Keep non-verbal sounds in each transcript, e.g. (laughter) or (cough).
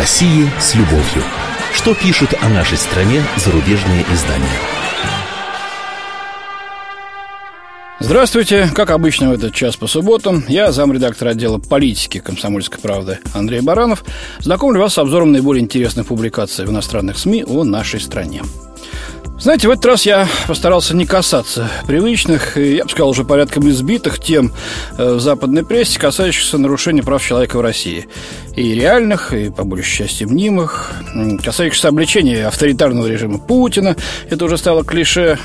России с любовью. Что пишут о нашей стране зарубежные издания? Здравствуйте. Как обычно в этот час по субботам, я замредактор отдела политики «Комсомольской правды» Андрей Баранов. Знакомлю вас с обзором наиболее интересных публикаций в иностранных СМИ о нашей стране. Знаете, в этот раз я постарался не касаться привычных, я бы сказал, уже порядком избитых тем э, в западной прессе, касающихся нарушения прав человека в России. И реальных, и, по большей части, мнимых, касающихся обличения авторитарного режима Путина. Это уже стало клише,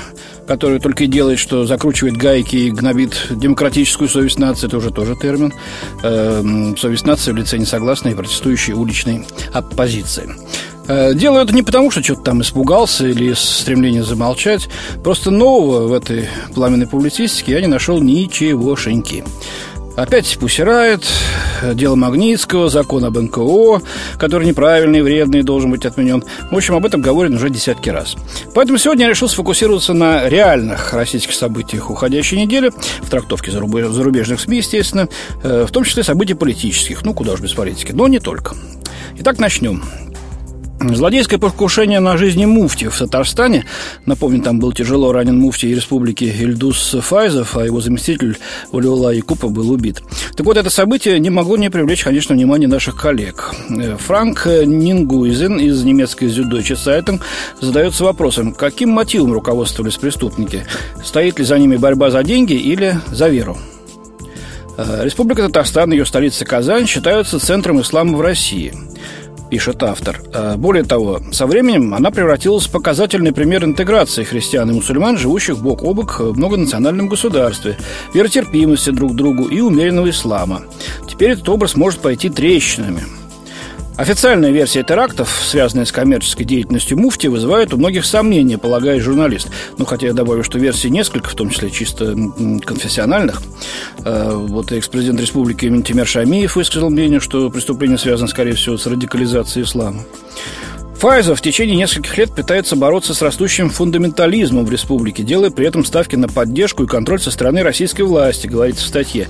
которое только и делает, что закручивает гайки и гнобит демократическую совесть нации. Это уже тоже термин. Э, совесть нации в лице несогласной и протестующей уличной оппозиции. Э, делаю это не потому, что что-то там испугался или из стремления замолчать. Просто нового в этой пламенной публицистике я не нашел ничегошеньки. Опять пусирает, дело Магнитского, закон об НКО, который неправильный, вредный, должен быть отменен. В общем, об этом говорят уже десятки раз. Поэтому сегодня я решил сфокусироваться на реальных российских событиях уходящей недели, в трактовке зарубежных СМИ, естественно, э, в том числе событий политических, ну, куда уж без политики, но не только. Итак, начнем. Злодейское покушение на жизни муфти в Татарстане. Напомню, там был тяжело ранен муфти республики Ильдус Файзов, а его заместитель Валиула Якупа был убит. Так вот, это событие не могло не привлечь, конечно, внимание наших коллег. Э, Франк Нингуизен из немецкой Süddeutsche Zeitung задается вопросом, каким мотивом руководствовались преступники? Стоит ли за ними борьба за деньги или за веру? Э, Республика Татарстан, ее столица Казань, считаются центром ислама в России – пишет автор. А, более того, со временем она превратилась в показательный пример интеграции христиан и мусульман, живущих бок о бок в многонациональном государстве, веротерпимости друг к другу и умеренного ислама. Теперь этот образ может пойти трещинами – Официальная версия терактов, связанная с коммерческой деятельностью муфти, вызывает у многих сомнения, полагает журналист. Ну, хотя я добавлю, что версий несколько, в том числе чисто конфессиональных. Э, вот экс-президент республики Ментимер Шамиев высказал мнение, что преступление связано, скорее всего, с радикализацией ислама. Файзер в течение нескольких лет пытается бороться с растущим фундаментализмом в республике, делая при этом ставки на поддержку и контроль со стороны российской власти, говорится в статье.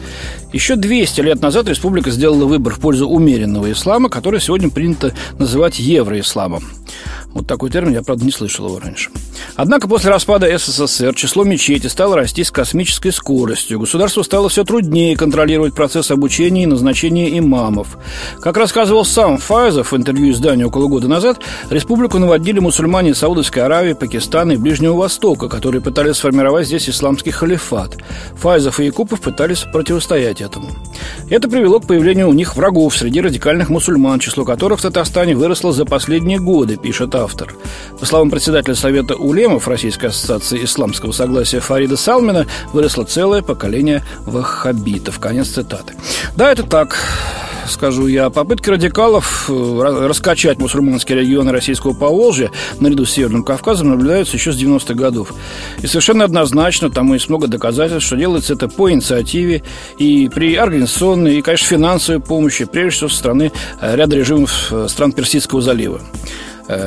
Еще 200 лет назад республика сделала выбор в пользу умеренного ислама, который сегодня принято называть евроисламом. Вот такой термин я, правда, не слышал его раньше. Однако после распада СССР число мечетей стало расти с космической скоростью. Государству стало все труднее контролировать процесс обучения и назначения имамов. Как рассказывал сам Файзов в интервью изданию около года назад, республику наводили мусульмане Саудовской Аравии, Пакистана и Ближнего Востока, которые пытались сформировать здесь исламский халифат. Файзов и Якупов пытались противостоять этому. Это привело к появлению у них врагов среди радикальных мусульман, число которых в Татарстане выросло за последние годы, пишет автор. По словам председателя Совета Улемов Российской ассоциации исламского согласия Фарида Салмина, выросло целое поколение ваххабитов. Конец цитаты. Да, это так скажу я. Попытки радикалов э, раскачать мусульманские регионы российского Поволжья наряду с Северным Кавказом наблюдаются еще с 90-х годов. И совершенно однозначно, тому есть много доказательств, что делается это по инициативе и при организационной и, конечно, финансовой помощи, прежде всего, со стороны э, ряда режимов э, стран Персидского залива.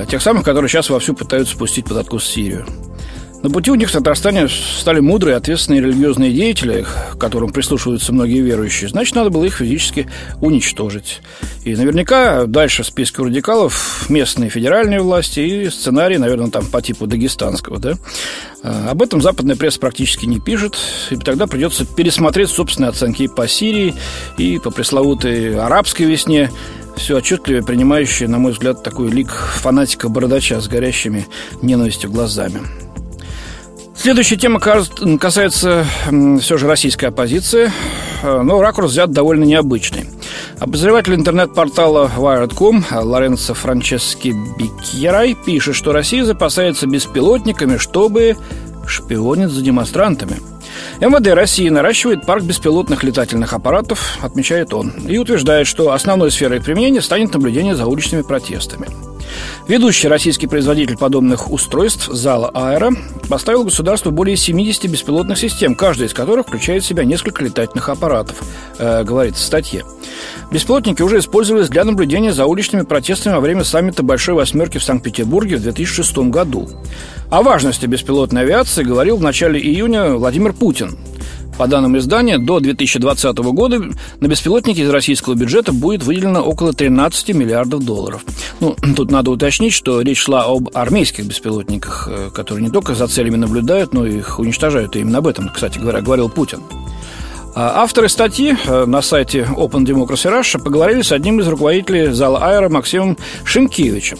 Тех самых, которые сейчас вовсю пытаются спустить под откос Сирию. На пути у них в Татарстане стали мудрые, ответственные религиозные деятели, к которым прислушиваются многие верующие. Значит, надо было их физически уничтожить. И наверняка дальше в списке радикалов местные федеральные власти и сценарий, наверное, там по типу дагестанского, да? А, об этом западная пресса практически не пишет, и тогда придется пересмотреть собственные оценки по Сирии, и по пресловутой арабской весне, все отчетливее принимающие, на мой взгляд, такой лик фанатика-бородача с горящими ненавистью глазами. Следующая тема касается все же российской оппозиции, э, но ракурс взят довольно необычный. Обозреватель интернет-портала Wired.com Лоренцо Франчески Бикьерай пишет, что Россия запасается беспилотниками, чтобы шпионить за демонстрантами. МВД России наращивает парк беспилотных летательных аппаратов, отмечает он, и утверждает, что основной сферой применения станет наблюдение за уличными протестами. Ведущий российский производитель подобных устройств Зала Аэро поставил государству более 70 беспилотных систем, каждая из которых включает в себя несколько летательных аппаратов, э, говорится в статье. Беспилотники уже использовались для наблюдения за уличными протестами во время саммита Большой Восьмерки в Санкт-Петербурге в 2006 году. О важности беспилотной авиации говорил в начале июня Владимир Путин. По данным издания, до 2020 года на беспилотники из российского бюджета будет выделено около 13 миллиардов долларов. Ну, (clears throat) тут надо уточнить, что речь шла об армейских беспилотниках, э, которые не только за целями наблюдают, но и их уничтожают. И именно об этом, кстати говоря, говорил Путин. А авторы статьи э, на сайте Open Democracy Russia поговорили с одним из руководителей зала Аэро Максимом Шимкевичем.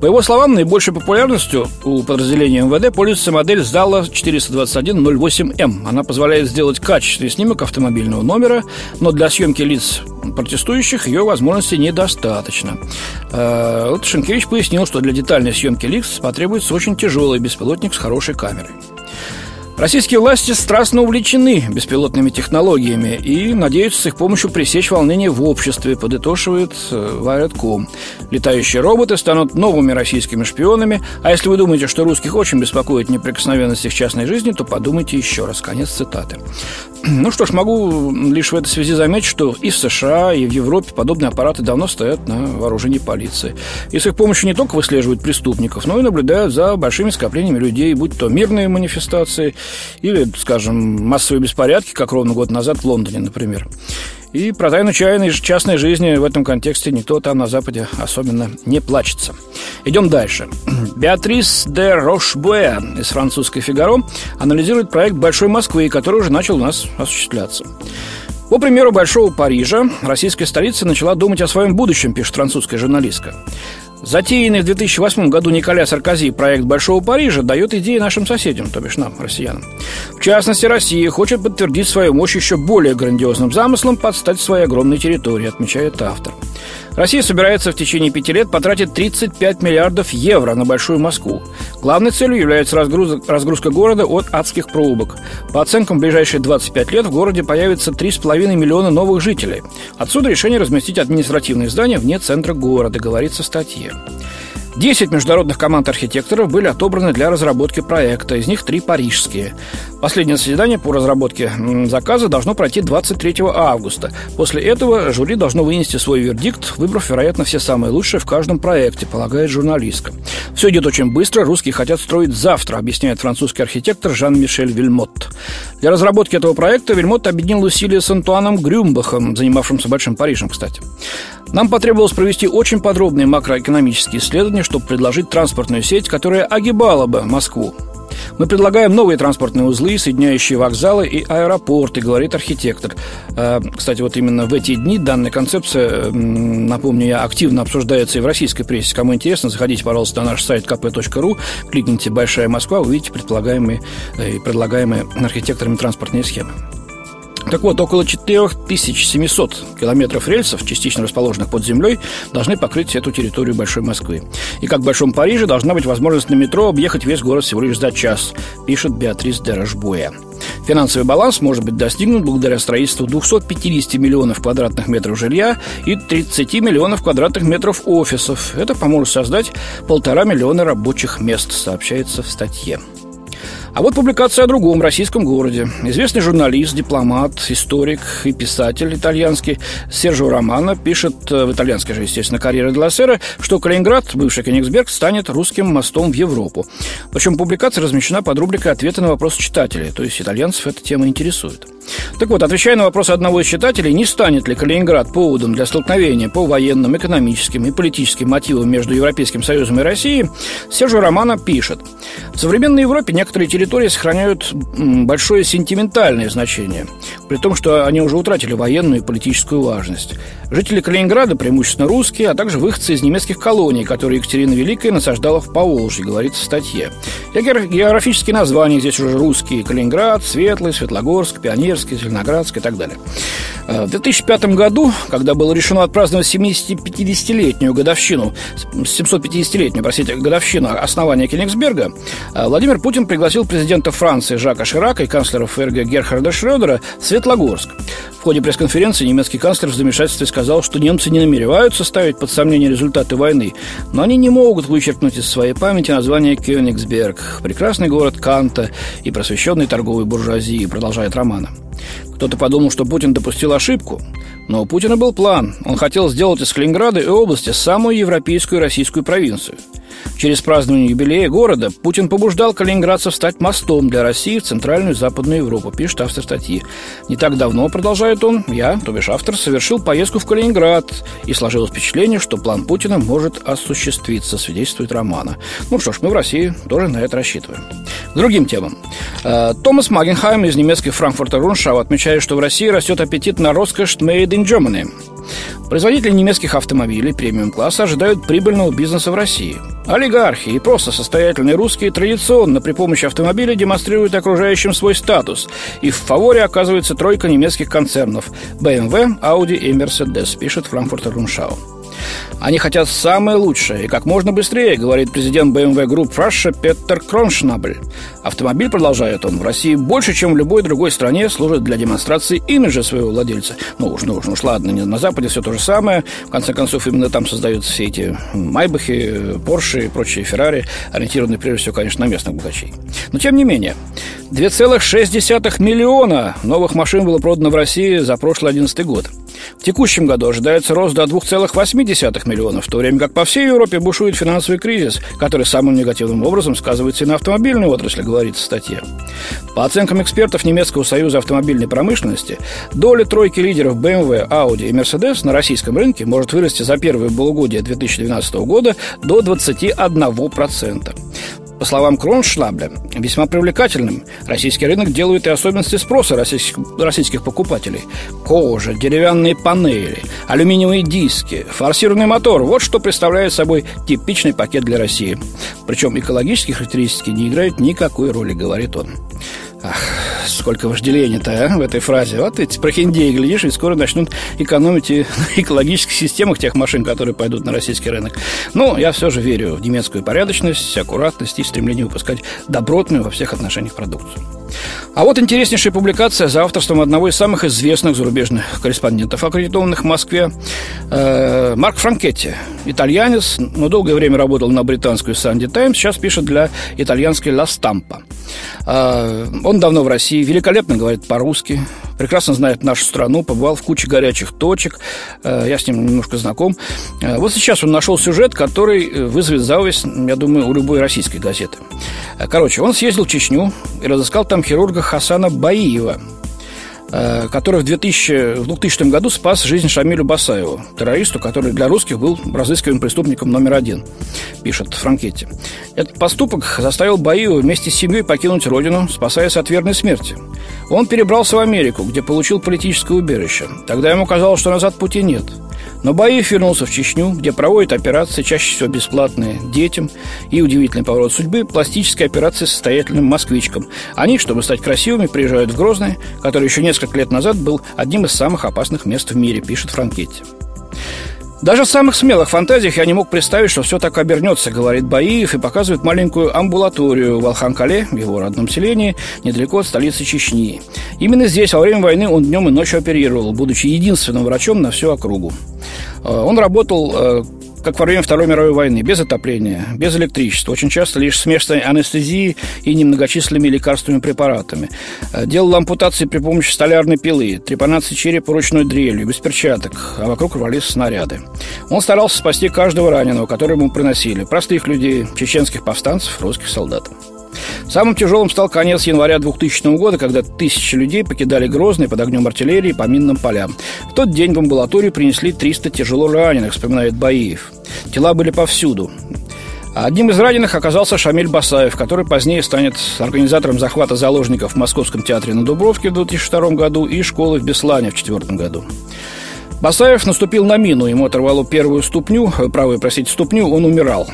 По его словам, наибольшей популярностью у подразделения МВД пользуется модель зала 42108М. Она позволяет сделать качественный снимок автомобильного номера, но для съемки лиц протестующих ее возможности недостаточно. Э, вот Шенкевич пояснил, что для детальной съемки лиц потребуется очень тяжелый беспилотник с хорошей камерой. Российские власти страстно увлечены беспилотными технологиями и надеются с их помощью пресечь волнение в обществе, подытоживает э, Wired.com. Летающие роботы станут новыми российскими шпионами, а если вы думаете, что русских очень беспокоит неприкосновенность их частной жизни, то подумайте еще раз. Конец цитаты. (clears throat) Ну что ж, могу лишь в этой связи заметить, что и в США, и в Европе подобные аппараты давно стоят на вооружении полиции. И с их помощью не только выслеживают преступников, но и наблюдают за большими скоплениями людей, будь то мирные манифестации или, скажем, массовые беспорядки, как ровно год назад в Лондоне, например. И про тайну чайной частной жизни в этом контексте никто там на Западе особенно не плачется. Идем дальше. (clears throat) Беатрис де Рошбуэ из французской «Фигаро» анализирует проект «Большой Москвы», который уже начал у нас осуществляться. По примеру Большого Парижа, российская столица начала думать о своем будущем, пишет французская журналистка. Затеянный в 2008 году Николя Саркози проект Большого Парижа дает идеи нашим соседям, то бишь нам, россиянам. В частности, Россия хочет подтвердить свою мощь еще более грандиозным замыслом подстать своей огромной территории, отмечает автор. Россия собирается в течение пяти лет потратить 35 миллиардов евро на Большую Москву. Главной целью является разгрузка, разгрузка города от адских пробок. По оценкам, в ближайшие 25 лет в городе появится 3,5 миллиона новых жителей. Отсюда решение разместить административные здания вне центра города, говорится в статье. 10 международных команд архитекторов были отобраны для разработки проекта, из них три парижские. Последнее заседание по разработке заказа должно пройти 23 августа. После этого жюри должно вынести свой вердикт, выбрав, вероятно, все самые лучшие в каждом проекте, полагает журналистка. Все идет очень быстро, русские хотят строить завтра, объясняет французский архитектор Жан-Мишель Вильмот. Для разработки этого проекта Вильмот объединил усилия с Антуаном Грюмбахом, занимавшимся Большим Парижем, кстати. Нам потребовалось провести очень подробные макроэкономические исследования, чтобы предложить транспортную сеть, которая огибала бы Москву. Мы предлагаем новые транспортные узлы, соединяющие вокзалы и аэропорты, говорит архитектор. Э, кстати, вот именно в эти дни данная концепция, напомню я, активно обсуждается и в российской прессе. Кому интересно, заходите, пожалуйста, на наш сайт kp.ru, кликните «Большая Москва», увидите предполагаемые и предлагаемые архитекторами транспортные схемы. Так вот, около 4700 километров рельсов, частично расположенных под землей, должны покрыть эту территорию Большой Москвы. И как в Большом Париже должна быть возможность на метро объехать весь город всего лишь за час, пишет Беатрис де. Финансовый баланс может быть достигнут благодаря строительству 250 миллионов квадратных метров жилья и 30 миллионов квадратных метров офисов. Это поможет создать полтора миллиона рабочих мест, сообщается в статье. А вот публикация о другом российском городе. Известный журналист, дипломат, историк и писатель итальянский Сержио Романо пишет э, в итальянской же, естественно, карьере для сэра, что Калининград, бывший Кенигсберг, станет русским мостом в Европу. Причем публикация размещена под рубрикой «Ответы на вопросы читателей», то есть итальянцев эта тема интересует. Так вот, отвечая на вопрос одного из читателей, не станет ли Калининград поводом для столкновения по военным, экономическим и политическим мотивам между Европейским Союзом и Россией, Сержу Романо пишет. В современной Европе некоторые территории сохраняют большое сентиментальное значение, при том, что они уже утратили военную и политическую важность. Жители Калининграда преимущественно русские, а также выходцы из немецких колоний, которые Екатерина Великая насаждала в Поволжье, говорится в статье. Географические названия здесь уже русские. Калининград, Светлый, Светлогорск, Пионерский, Зеленоградск и так далее. Э, в 2005 году, когда было решено отпраздновать 750-летнюю годовщину, 750-летнюю, простите, годовщину основания Кенигсберга, э, Владимир Путин пригласил президента Франции Жака Ширака и канцлера ФРГ Герхарда Шрёдера в Светлогорск. В ходе пресс-конференции немецкий канцлер в замешательстве сказал, что немцы не намереваются ставить под сомнение результаты войны, но они не могут вычеркнуть из своей памяти название Кёнигсберг, прекрасный город Канта и просвещенный торговой буржуазии, продолжает Романа. Кто-то подумал, что Путин допустил ошибку. Но у Путина был план. Он хотел сделать из Калининграда и области самую европейскую российскую провинцию – Через празднование юбилея города Путин побуждал калининградцев стать мостом для России в Центральную и Западную Европу, пишет автор статьи. Не так давно, продолжает он, я, то бишь автор, совершил поездку в Калининград и сложилось впечатление, что план Путина может осуществиться, свидетельствует Романа. Ну что ж, мы в России тоже на это рассчитываем. К другим темам. Э, Томас Магенхайм из немецкой Франкфурта Руншау отмечает, что в России растет аппетит на роскошь made in Germany. Производители немецких автомобилей премиум-класса ожидают прибыльного бизнеса в России. Олигархи и просто состоятельные русские традиционно при помощи автомобиля демонстрируют окружающим свой статус. И в фаворе оказывается тройка немецких концернов – BMW, Audi и Mercedes, пишет Франкфуртер Руншау. Они хотят самое лучшее и как можно быстрее, говорит президент BMW Group Russia Петер Кроншнабель. Автомобиль, продолжает он, в России больше, чем в любой другой стране служит для демонстрации имиджа своего владельца. Ну уж, ну уж, ну уж ладно, на Западе все то же самое. В конце концов, именно там создаются все эти Майбахи, Порши и прочие Феррари, ориентированные прежде всего, конечно, на местных богачей. Но тем не менее, 2,6 миллиона новых машин было продано в России за прошлый 2011 год. В текущем году ожидается рост до 2,8 миллионов, в то время как по всей Европе бушует финансовый кризис, который самым негативным образом сказывается и на автомобильной отрасли, говорится в статье. По оценкам экспертов Немецкого союза автомобильной промышленности, доля тройки лидеров BMW, Audi и Mercedes на российском рынке может вырасти за первое полугодие 2012 года до 21%. По словам Кроншлабля, весьма привлекательным российский рынок делают и особенности спроса российских, российских покупателей. Кожа, деревянные панели, алюминиевые диски, форсированный мотор – вот что представляет собой типичный пакет для России. Причем экологические характеристики не играют никакой роли, говорит он. Ах, сколько вожделения-то а, в этой фразе. Вот эти прохиндеи, глядишь, и скоро начнут экономить и на экологических системах тех машин, которые пойдут на российский рынок. Но я все же верю в немецкую порядочность, аккуратность и стремление выпускать добротную во всех отношениях продукцию. А вот интереснейшая публикация за авторством одного из самых известных зарубежных корреспондентов, аккредитованных в Москве, э, Марк Франкетти, итальянец, но долгое время работал на британскую «Санди Таймс», сейчас пишет для итальянской «Ла Стампа». Э, он давно в России, великолепно говорит по-русски, прекрасно знает нашу страну, побывал в куче горячих точек, э, я с ним немножко знаком. Э, вот сейчас он нашел сюжет, который вызовет зависть, я думаю, у любой российской газеты. Э, короче, он съездил в Чечню и разыскал там хирурга Хасана Баиева, который в, 2000, в 2000 году спас жизнь Шамилю Басаеву, террористу, который для русских был разыскиваем преступником номер один, пишет Франкетти. Этот поступок заставил Баиева вместе с семьей покинуть родину, спасаясь от верной смерти. Он перебрался в Америку, где получил политическое убежище. Тогда ему казалось, что назад пути нет. Но Баев вернулся в Чечню, где проводят операции, чаще всего бесплатные, детям. И удивительный поворот судьбы – пластические операции состоятельным москвичкам. Они, чтобы стать красивыми, приезжают в Грозный, который еще несколько лет назад был одним из самых опасных мест в мире, пишет Франкетти. Даже в самых смелых фантазиях я не мог представить, что все так обернется, говорит Баиев и показывает маленькую амбулаторию в Алханкале, его родном селении, недалеко от столицы Чечни. Именно здесь во время войны он днем и ночью оперировал, будучи единственным врачом на всю округу. Э, он работал э, как во время Второй мировой войны, без отопления, без электричества, очень часто лишь смешанной анестезией и немногочисленными лекарственными препаратами. Э, делал ампутации при помощи столярной пилы, трепанации черепа ручной дрелью, без перчаток, а вокруг рвались снаряды. Он старался спасти каждого раненого, который ему приносили, простых людей, чеченских повстанцев, русских солдат. Самым тяжелым стал конец января 2000 года, когда тысячи людей покидали Грозный под огнем артиллерии по минным полям. В тот день в амбулаторию принесли 300 тяжело раненых, вспоминает Баиев. Тела были повсюду. Одним из раненых оказался Шамиль Басаев, который позднее станет организатором захвата заложников в Московском театре на Дубровке в 2002 году и школы в Беслане в 2004 году. Басаев наступил на мину, ему оторвало первую ступню, э, правую, простите, ступню, он умирал.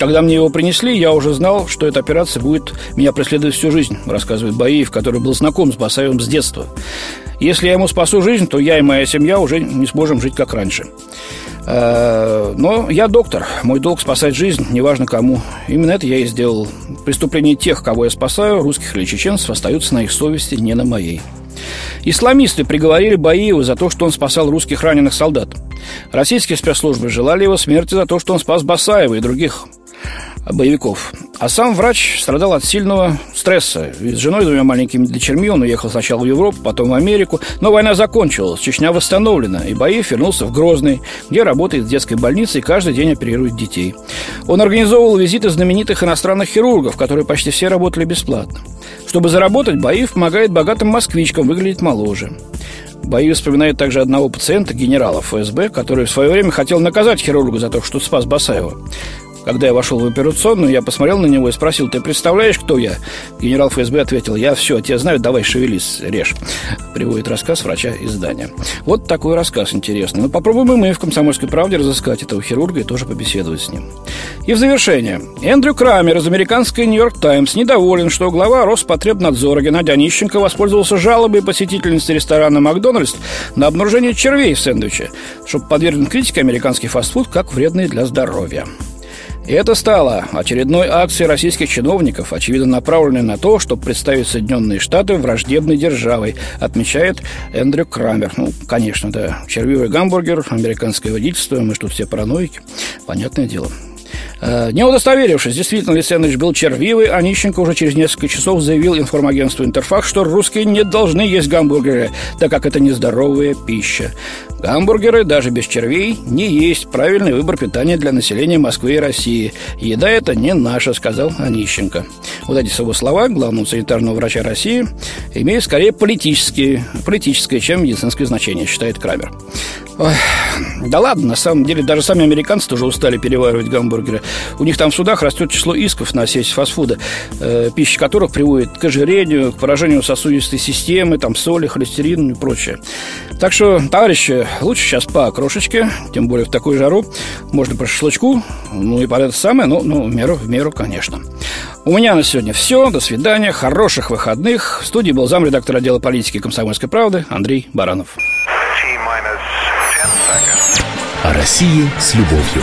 Когда мне его принесли, я уже знал, что эта операция будет меня преследовать всю жизнь, рассказывает Баиев, который был знаком с Басаевым с детства. Если я ему спасу жизнь, то я и моя семья уже не сможем жить как раньше. Э, но я доктор, мой долг спасать жизнь, неважно кому. Именно это я и сделал. Преступления тех, кого я спасаю, русских или чеченцев, остаются на их совести, не на моей. Исламисты приговорили Баиева за то, что он спасал русских раненых солдат. Российские спецслужбы желали его смерти за то, что он спас Басаева и других. боевиков. А сам врач страдал от сильного стресса. Ведь с женой и двумя маленькими дочерьми он уехал сначала в Европу, потом в Америку. Но война закончилась, Чечня восстановлена, и Баев вернулся в Грозный, где работает в детской больнице и каждый день оперирует детей. Он организовывал визиты знаменитых иностранных хирургов, которые почти все работали бесплатно. Чтобы заработать, Баев помогает богатым москвичкам выглядеть моложе. Баев вспоминает также одного пациента, генерала ФСБ, который в свое время хотел наказать хирурга за то, что спас Басаева. Когда я вошел в операционную, я посмотрел на него и спросил, ты представляешь, кто я? Генерал ФСБ ответил, я все, тебя знаю, давай шевелись, режь. Приводит рассказ врача из здания. Вот такой рассказ интересный. Но ну, попробуем и мы в «Комсомольской правде» разыскать этого хирурга и тоже побеседовать с ним. И в завершение. Эндрю Крамер из американской «Нью-Йорк Таймс» недоволен, что глава Роспотребнадзора Геннадий Онищенко воспользовался жалобой посетительницы ресторана «Макдональдс» на обнаружение червей в сэндвиче, чтобы подвергнуть критике американский фастфуд как вредный для здоровья. И это стало очередной акцией российских чиновников, очевидно направленной на то, чтобы представить Соединенные Штаты враждебной державой, отмечает Эндрю Крамер. Ну, конечно, да, червивый гамбургер, американское водительство, мы что, все параноики? Понятное дело. Э, не удостоверившись, действительно ли сэндвич был червивый, Онищенко уже через несколько часов заявил информагентству «Интерфакс», что русские не должны есть гамбургеры, так как это нездоровая пища. Гамбургеры, даже без червей, не есть правильный выбор питания для населения Москвы и России. Еда это не наша, сказал Онищенко. Вот эти его слова главного санитарного врача России имеют скорее политические, политическое, чем медицинское значение, считает Крамер. Ой, да ладно, на самом деле, даже сами американцы тоже устали переваривать гамбургеры. У них там в судах растет число исков на сеть фастфуда, э, пища которых приводит к ожирению, к поражению сосудистой системы, там соли, холестерин и прочее. Так что, товарищи, лучше сейчас по крошечке, тем более в такую жару. Можно по шашлычку, ну и по это самое, но ну, в меру, в меру, конечно. У меня на сегодня все. До свидания. Хороших выходных. В студии был замредактор отдела политики комсомольской правды Андрей Баранов. О России с любовью.